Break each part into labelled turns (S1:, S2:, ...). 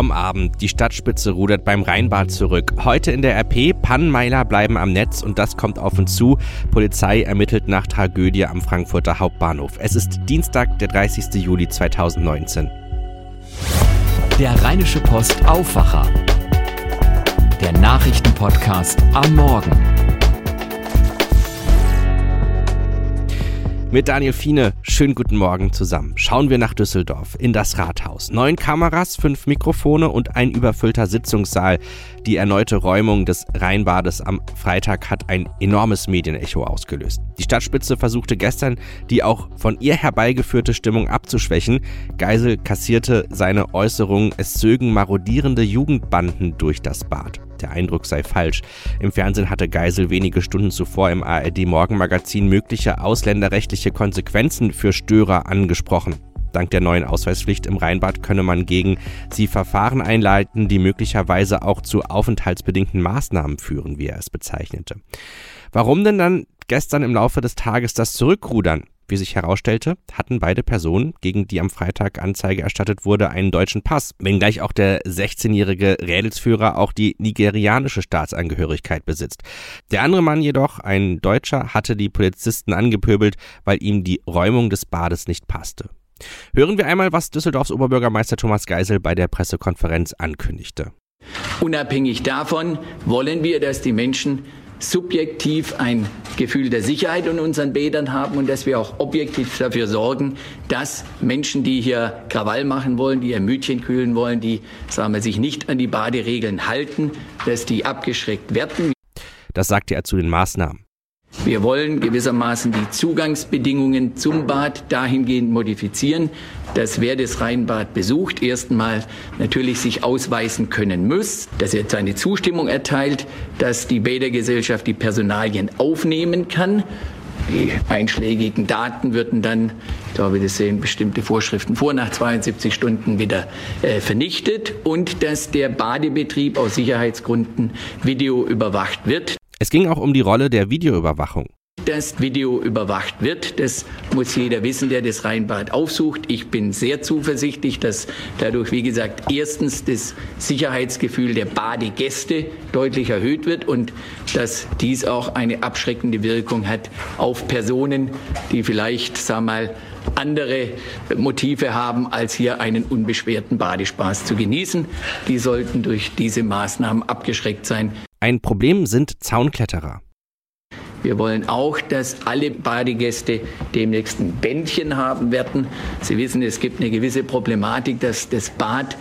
S1: vom Abend. Die Stadtspitze rudert beim Rheinbad zurück. Heute in der RP, Pannenmeiler bleiben am Netz und das kommt auf uns zu. Polizei ermittelt nach Tragödie am Frankfurter Hauptbahnhof. Es ist Dienstag, der 30. Juli 2019.
S2: Der Rheinische Post Aufwacher. Der Nachrichtenpodcast am Morgen.
S1: Mit Daniel Fiene, schönen guten Morgen zusammen. Schauen wir nach Düsseldorf, in das Rathaus. Neun Kameras, fünf Mikrofone und ein überfüllter Sitzungssaal. Die erneute Räumung des Rheinbades am Freitag hat ein enormes Medienecho ausgelöst. Die Stadtspitze versuchte gestern, die auch von ihr herbeigeführte Stimmung abzuschwächen. Geisel kassierte seine Äußerung, es zögen marodierende Jugendbanden durch das Bad. Der Eindruck sei falsch. Im Fernsehen hatte Geisel wenige Stunden zuvor im ARD Morgenmagazin mögliche ausländerrechtliche Konsequenzen für Störer angesprochen. Dank der neuen Ausweispflicht im Rheinbad könne man gegen sie Verfahren einleiten, die möglicherweise auch zu aufenthaltsbedingten Maßnahmen führen, wie er es bezeichnete. Warum denn dann gestern im Laufe des Tages das Zurückrudern? Wie sich herausstellte, hatten beide Personen, gegen die am Freitag Anzeige erstattet wurde, einen deutschen Pass, wenngleich auch der 16-jährige Rädelsführer auch die nigerianische Staatsangehörigkeit besitzt. Der andere Mann jedoch, ein Deutscher, hatte die Polizisten angepöbelt, weil ihm die Räumung des Bades nicht passte. Hören wir einmal, was Düsseldorfs Oberbürgermeister Thomas Geisel bei der Pressekonferenz ankündigte.
S3: Unabhängig davon wollen wir, dass die Menschen subjektiv ein Gefühl der Sicherheit in unseren Bädern haben und dass wir auch objektiv dafür sorgen, dass Menschen, die hier Krawall machen wollen, die ihr Mütchen kühlen wollen, die sagen wir, sich nicht an die Baderegeln halten, dass die abgeschreckt werden.
S1: Das sagte er zu den Maßnahmen.
S3: Wir wollen gewissermaßen die Zugangsbedingungen zum Bad dahingehend modifizieren, dass wer das Rheinbad besucht, erstmal natürlich sich ausweisen können muss, dass er seine Zustimmung erteilt, dass die Bädergesellschaft die Personalien aufnehmen kann. Die einschlägigen Daten würden dann, ich glaube, das sehen bestimmte Vorschriften vor, nach 72 Stunden wieder äh, vernichtet und dass der Badebetrieb aus Sicherheitsgründen Video überwacht wird.
S1: Es ging auch um die Rolle der Videoüberwachung.
S3: Dass Video überwacht wird, das muss jeder wissen, der das Rheinbad aufsucht. Ich bin sehr zuversichtlich, dass dadurch, wie gesagt, erstens das Sicherheitsgefühl der Badegäste deutlich erhöht wird und dass dies auch eine abschreckende Wirkung hat auf Personen, die vielleicht, sag mal, andere Motive haben, als hier einen unbeschwerten Badespaß zu genießen. Die sollten durch diese Maßnahmen abgeschreckt sein.
S1: Ein Problem sind Zaunkletterer.
S3: Wir wollen auch, dass alle Badegäste demnächst ein Bändchen haben werden. Sie wissen, es gibt eine gewisse Problematik, dass das Bad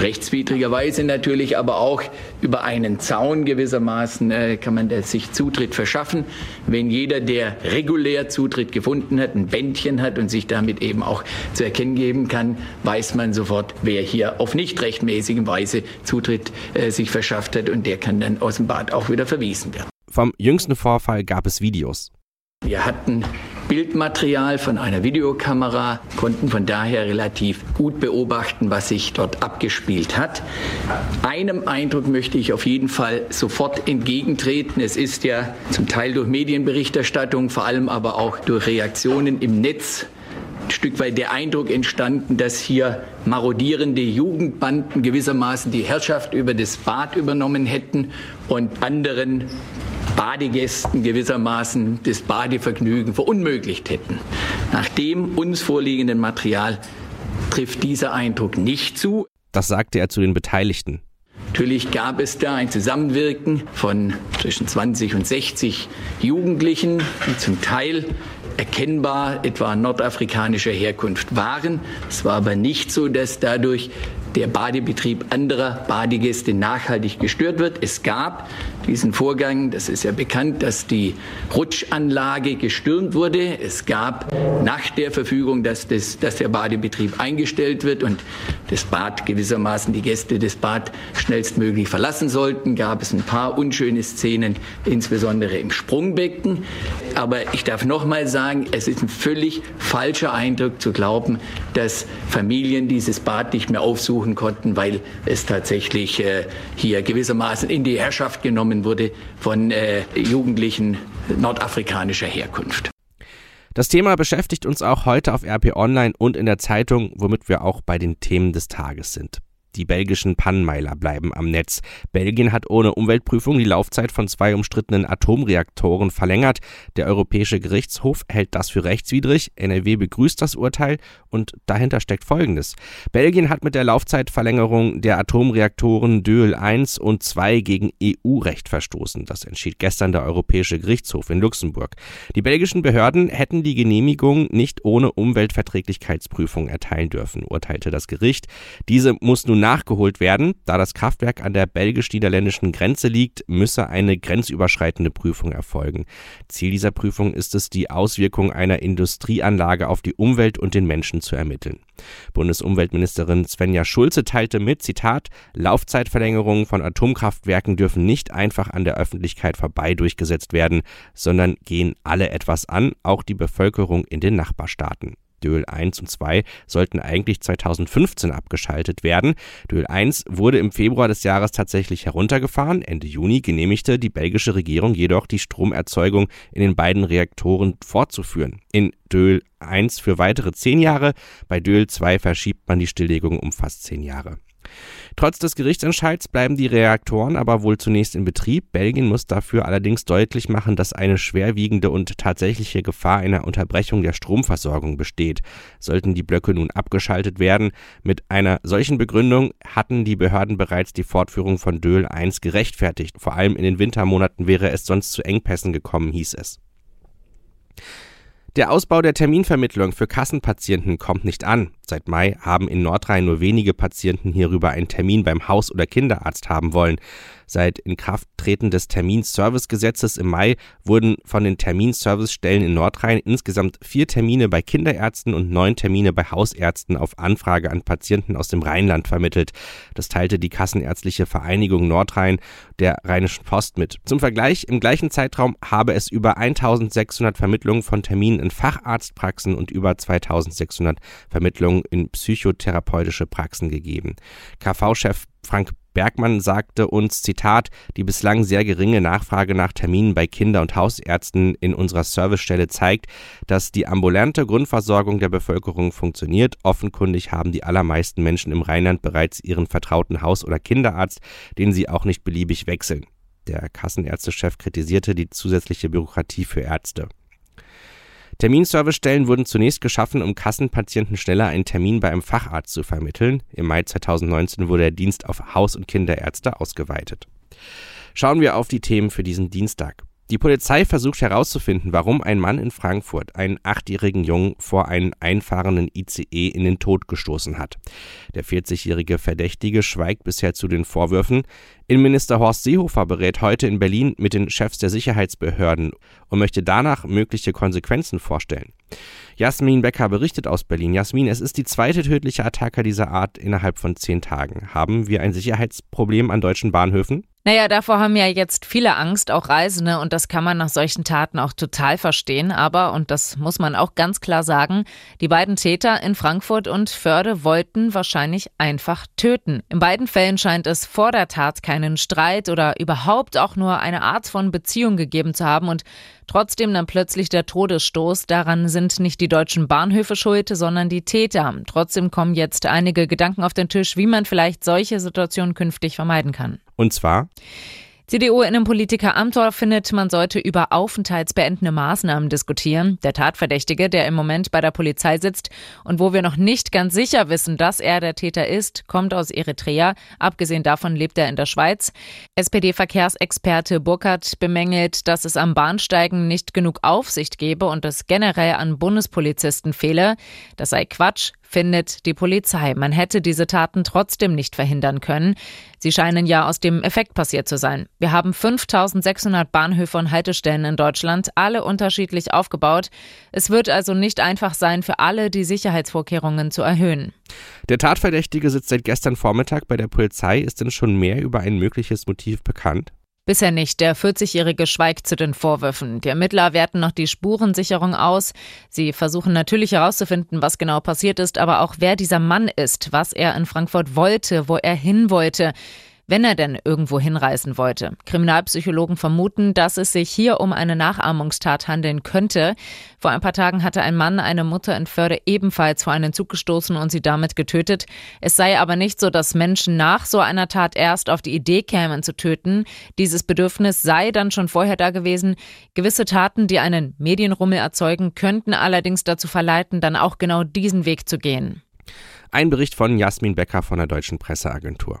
S3: rechtswidrigerweise natürlich, aber auch über einen Zaun gewissermaßen äh, kann man sich Zutritt verschaffen. Wenn jeder, der regulär Zutritt gefunden hat, ein Bändchen hat und sich damit eben auch zu erkennen geben kann, weiß man sofort, wer hier auf nicht rechtmäßige Weise Zutritt äh, sich verschafft hat und der kann dann aus dem Bad auch wieder verwiesen werden.
S1: Vom jüngsten Vorfall gab es Videos.
S3: Wir hatten Bildmaterial von einer Videokamera, konnten von daher relativ gut beobachten, was sich dort abgespielt hat. Einem Eindruck möchte ich auf jeden Fall sofort entgegentreten. Es ist ja zum Teil durch Medienberichterstattung, vor allem aber auch durch Reaktionen im Netz ein Stück weit der Eindruck entstanden, dass hier marodierende Jugendbanden gewissermaßen die Herrschaft über das Bad übernommen hätten und anderen Badegästen gewissermaßen das Badevergnügen verunmöglicht hätten. Nach dem uns vorliegenden Material trifft dieser Eindruck nicht zu.
S1: Das sagte er zu den Beteiligten.
S3: Natürlich gab es da ein Zusammenwirken von zwischen 20 und 60 Jugendlichen, die zum Teil erkennbar etwa nordafrikanischer Herkunft waren. Es war aber nicht so, dass dadurch der Badebetrieb anderer Badegäste nachhaltig gestört wird. Es gab diesen Vorgang, das ist ja bekannt, dass die Rutschanlage gestürmt wurde. Es gab nach der Verfügung, dass, das, dass der Badebetrieb eingestellt wird und das Bad gewissermaßen die Gäste des Bad schnellstmöglich verlassen sollten, gab es ein paar unschöne Szenen, insbesondere im Sprungbecken. Aber ich darf noch mal sagen, es ist ein völlig falscher Eindruck zu glauben, dass Familien dieses Bad nicht mehr aufsuchen konnten, weil es tatsächlich äh, hier gewissermaßen in die Herrschaft genommen wurde von äh, Jugendlichen nordafrikanischer Herkunft.
S1: Das Thema beschäftigt uns auch heute auf RP Online und in der Zeitung, womit wir auch bei den Themen des Tages sind. Die belgischen Pannenmeiler bleiben am Netz. Belgien hat ohne Umweltprüfung die Laufzeit von zwei umstrittenen Atomreaktoren verlängert. Der Europäische Gerichtshof hält das für rechtswidrig. NRW begrüßt das Urteil und dahinter steckt Folgendes. Belgien hat mit der Laufzeitverlängerung der Atomreaktoren Döhl 1 und 2 gegen EU-Recht verstoßen. Das entschied gestern der Europäische Gerichtshof in Luxemburg. Die belgischen Behörden hätten die Genehmigung nicht ohne Umweltverträglichkeitsprüfung erteilen dürfen, urteilte das Gericht. Diese muss nun nachgeholt werden. Da das Kraftwerk an der belgisch-niederländischen Grenze liegt, müsse eine grenzüberschreitende Prüfung erfolgen. Ziel dieser Prüfung ist es, die Auswirkungen einer Industrieanlage auf die Umwelt und den Menschen zu ermitteln. Bundesumweltministerin Svenja Schulze teilte mit, Zitat, Laufzeitverlängerungen von Atomkraftwerken dürfen nicht einfach an der Öffentlichkeit vorbei durchgesetzt werden, sondern gehen alle etwas an, auch die Bevölkerung in den Nachbarstaaten. Döhl 1 und 2 sollten eigentlich 2015 abgeschaltet werden. Döhl 1 wurde im Februar des Jahres tatsächlich heruntergefahren. Ende Juni genehmigte die belgische Regierung jedoch, die Stromerzeugung in den beiden Reaktoren fortzuführen. In Döhl 1 für weitere zehn Jahre, bei Döhl 2 verschiebt man die Stilllegung um fast zehn Jahre. Trotz des Gerichtsentscheids bleiben die Reaktoren aber wohl zunächst in Betrieb. Belgien muss dafür allerdings deutlich machen, dass eine schwerwiegende und tatsächliche Gefahr einer Unterbrechung der Stromversorgung besteht. Sollten die Blöcke nun abgeschaltet werden, mit einer solchen Begründung hatten die Behörden bereits die Fortführung von Döhl 1 gerechtfertigt. Vor allem in den Wintermonaten wäre es sonst zu Engpässen gekommen, hieß es. Der Ausbau der Terminvermittlung für Kassenpatienten kommt nicht an. Seit Mai haben in Nordrhein nur wenige Patienten hierüber einen Termin beim Haus- oder Kinderarzt haben wollen. Seit Inkrafttreten des Terminservicegesetzes im Mai wurden von den Terminservicestellen in Nordrhein insgesamt vier Termine bei Kinderärzten und neun Termine bei Hausärzten auf Anfrage an Patienten aus dem Rheinland vermittelt. Das teilte die Kassenärztliche Vereinigung Nordrhein der Rheinischen Post mit. Zum Vergleich, im gleichen Zeitraum habe es über 1600 Vermittlungen von Terminen in Facharztpraxen und über 2600 Vermittlungen in psychotherapeutische Praxen gegeben. KV-Chef Frank Bergmann sagte uns, Zitat, die bislang sehr geringe Nachfrage nach Terminen bei Kinder- und Hausärzten in unserer Servicestelle zeigt, dass die ambulante Grundversorgung der Bevölkerung funktioniert. Offenkundig haben die allermeisten Menschen im Rheinland bereits ihren vertrauten Haus- oder Kinderarzt, den sie auch nicht beliebig wechseln. Der Kassenärztechef kritisierte die zusätzliche Bürokratie für Ärzte. Terminservicestellen wurden zunächst geschaffen, um Kassenpatienten schneller einen Termin bei einem Facharzt zu vermitteln. Im Mai 2019 wurde der Dienst auf Haus- und Kinderärzte ausgeweitet. Schauen wir auf die Themen für diesen Dienstag. Die Polizei versucht herauszufinden, warum ein Mann in Frankfurt einen achtjährigen Jungen vor einen einfahrenden ICE in den Tod gestoßen hat. Der 40-jährige Verdächtige schweigt bisher zu den Vorwürfen. Innenminister Horst Seehofer berät heute in Berlin mit den Chefs der Sicherheitsbehörden und möchte danach mögliche Konsequenzen vorstellen. Jasmin Becker berichtet aus Berlin. Jasmin, es ist die zweite tödliche Attacke dieser Art innerhalb von zehn Tagen. Haben wir ein Sicherheitsproblem an deutschen Bahnhöfen?
S4: Naja, davor haben ja jetzt viele Angst, auch Reisende, und das kann man nach solchen Taten auch total verstehen. Aber, und das muss man auch ganz klar sagen, die beiden Täter in Frankfurt und Förde wollten wahrscheinlich einfach töten. In beiden Fällen scheint es vor der Tat keinen Streit oder überhaupt auch nur eine Art von Beziehung gegeben zu haben und Trotzdem dann plötzlich der Todesstoß. Daran sind nicht die deutschen Bahnhöfe schuld, sondern die Täter. Trotzdem kommen jetzt einige Gedanken auf den Tisch, wie man vielleicht solche Situationen künftig vermeiden kann.
S1: Und zwar?
S4: CDU-Innenpolitiker Amthor findet, man sollte über aufenthaltsbeendende Maßnahmen diskutieren. Der Tatverdächtige, der im Moment bei der Polizei sitzt und wo wir noch nicht ganz sicher wissen, dass er der Täter ist, kommt aus Eritrea. Abgesehen davon lebt er in der Schweiz. SPD-Verkehrsexperte Burkhardt bemängelt, dass es am Bahnsteigen nicht genug Aufsicht gebe und es generell an Bundespolizisten fehle. Das sei Quatsch findet die Polizei. Man hätte diese Taten trotzdem nicht verhindern können. Sie scheinen ja aus dem Effekt passiert zu sein. Wir haben 5600 Bahnhöfe und Haltestellen in Deutschland, alle unterschiedlich aufgebaut. Es wird also nicht einfach sein, für alle die Sicherheitsvorkehrungen zu erhöhen.
S1: Der Tatverdächtige sitzt seit gestern Vormittag bei der Polizei. Ist denn schon mehr über ein mögliches Motiv bekannt?
S4: Bisher nicht. Der 40-Jährige schweigt zu den Vorwürfen. Die Ermittler werten noch die Spurensicherung aus. Sie versuchen natürlich herauszufinden, was genau passiert ist, aber auch wer dieser Mann ist, was er in Frankfurt wollte, wo er hin wollte. Wenn er denn irgendwo hinreisen wollte. Kriminalpsychologen vermuten, dass es sich hier um eine Nachahmungstat handeln könnte. Vor ein paar Tagen hatte ein Mann eine Mutter in Förde ebenfalls vor einen Zug gestoßen und sie damit getötet. Es sei aber nicht so, dass Menschen nach so einer Tat erst auf die Idee kämen zu töten. Dieses Bedürfnis sei dann schon vorher da gewesen. Gewisse Taten, die einen Medienrummel erzeugen, könnten allerdings dazu verleiten, dann auch genau diesen Weg zu gehen.
S1: Ein Bericht von Jasmin Becker von der Deutschen Presseagentur.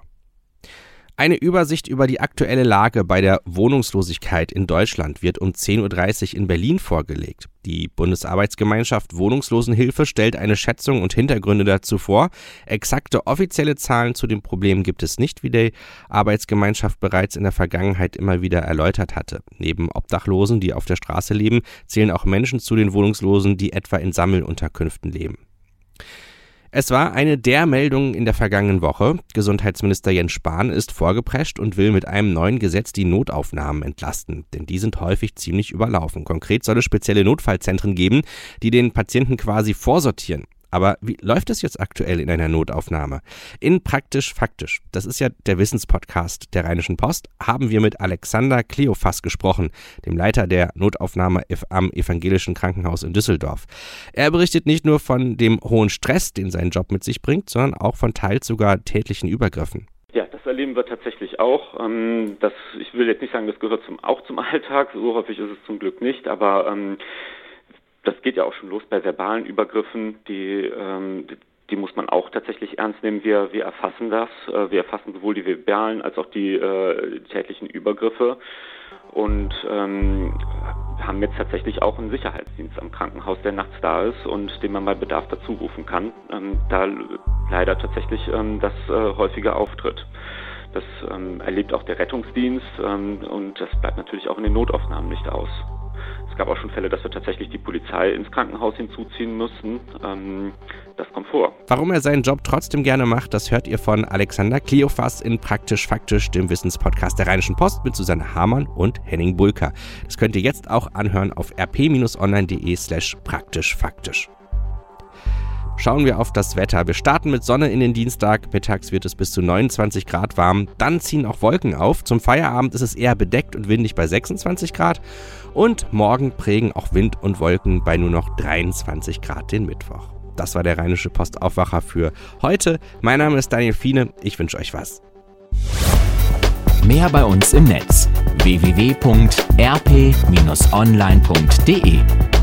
S1: Eine Übersicht über die aktuelle Lage bei der Wohnungslosigkeit in Deutschland wird um 10.30 Uhr in Berlin vorgelegt. Die Bundesarbeitsgemeinschaft Wohnungslosenhilfe stellt eine Schätzung und Hintergründe dazu vor. Exakte offizielle Zahlen zu dem Problem gibt es nicht, wie die Arbeitsgemeinschaft bereits in der Vergangenheit immer wieder erläutert hatte. Neben Obdachlosen, die auf der Straße leben, zählen auch Menschen zu den Wohnungslosen, die etwa in Sammelunterkünften leben. Es war eine der Meldungen in der vergangenen Woche. Gesundheitsminister Jens Spahn ist vorgeprescht und will mit einem neuen Gesetz die Notaufnahmen entlasten, denn die sind häufig ziemlich überlaufen. Konkret soll es spezielle Notfallzentren geben, die den Patienten quasi vorsortieren. Aber wie läuft es jetzt aktuell in einer Notaufnahme? In Praktisch Faktisch, das ist ja der Wissenspodcast der Rheinischen Post, haben wir mit Alexander Kleophas gesprochen, dem Leiter der Notaufnahme am Evangelischen Krankenhaus in Düsseldorf. Er berichtet nicht nur von dem hohen Stress, den sein Job mit sich bringt, sondern auch von teils sogar tätlichen Übergriffen.
S5: Ja, das erleben wir tatsächlich auch. Ähm, das, ich will jetzt nicht sagen, das gehört zum, auch zum Alltag, so häufig ist es zum Glück nicht, aber ähm, das geht ja auch schon los bei verbalen Übergriffen, die, ähm, die muss man auch tatsächlich ernst nehmen. Wir, wir erfassen das. Äh, wir erfassen sowohl die verbalen als auch die äh, tätlichen Übergriffe und ähm, haben jetzt tatsächlich auch einen Sicherheitsdienst am Krankenhaus, der nachts da ist und den man bei Bedarf dazu rufen kann. Ähm, da leider tatsächlich ähm, das äh, häufiger auftritt. Das ähm, erlebt auch der Rettungsdienst ähm, und das bleibt natürlich auch in den Notaufnahmen nicht aus. Es gab auch schon Fälle, dass wir tatsächlich die Polizei ins Krankenhaus hinzuziehen mussten. Ähm, das kommt vor.
S1: Warum er seinen Job trotzdem gerne macht, das hört ihr von Alexander Kleophas in Praktisch Faktisch, dem Wissenspodcast der Rheinischen Post mit Susanne Hamann und Henning Bulka. Das könnt ihr jetzt auch anhören auf rp-online.de slash praktisch faktisch. Schauen wir auf das Wetter. Wir starten mit Sonne in den Dienstag. Mittags wird es bis zu 29 Grad warm. Dann ziehen auch Wolken auf. Zum Feierabend ist es eher bedeckt und windig bei 26 Grad. Und morgen prägen auch Wind und Wolken bei nur noch 23 Grad den Mittwoch. Das war der Rheinische Postaufwacher für heute. Mein Name ist Daniel Fiene. Ich wünsche euch was.
S2: Mehr bei uns im Netz www.rp-online.de